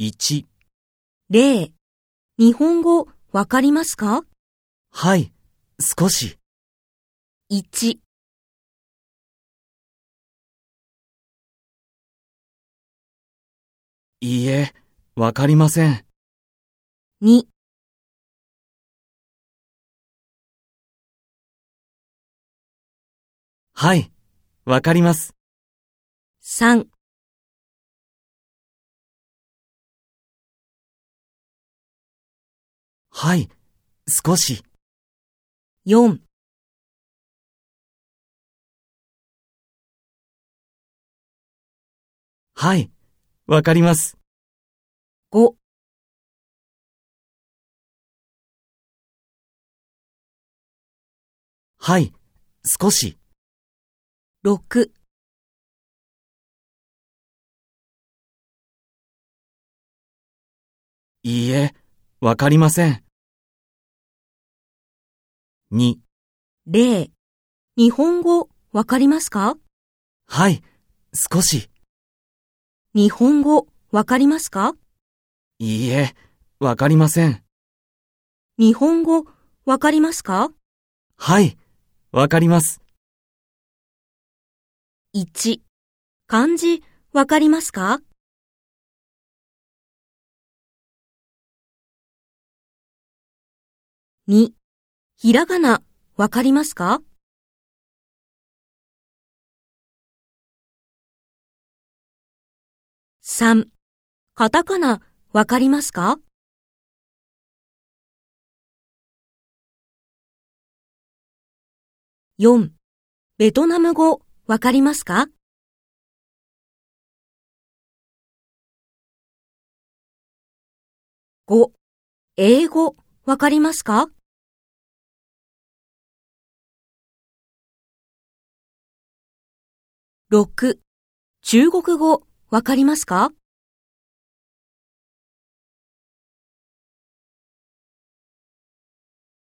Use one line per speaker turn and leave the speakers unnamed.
1、
例、日本語わかりますか？
はい、少し。
?1、
いいえ、わかりません。
2、
はい、わかります。
3
はい、少し。
4
はい、わかります。
5
はい、少し。
6
いいえ、わかりません。2、
例、日本語わかりますか？
はい、少し。
日本語わかりますか？
いいえ、わかりません。
日本語わかりますか？
はい、わかります。
?1、漢字わかりますか？2、ひらがなわかりますか？3、カタカナわかりますか？4、ベトナム語わかりますか？5、英語わかりますか？6、中国語わかりますか？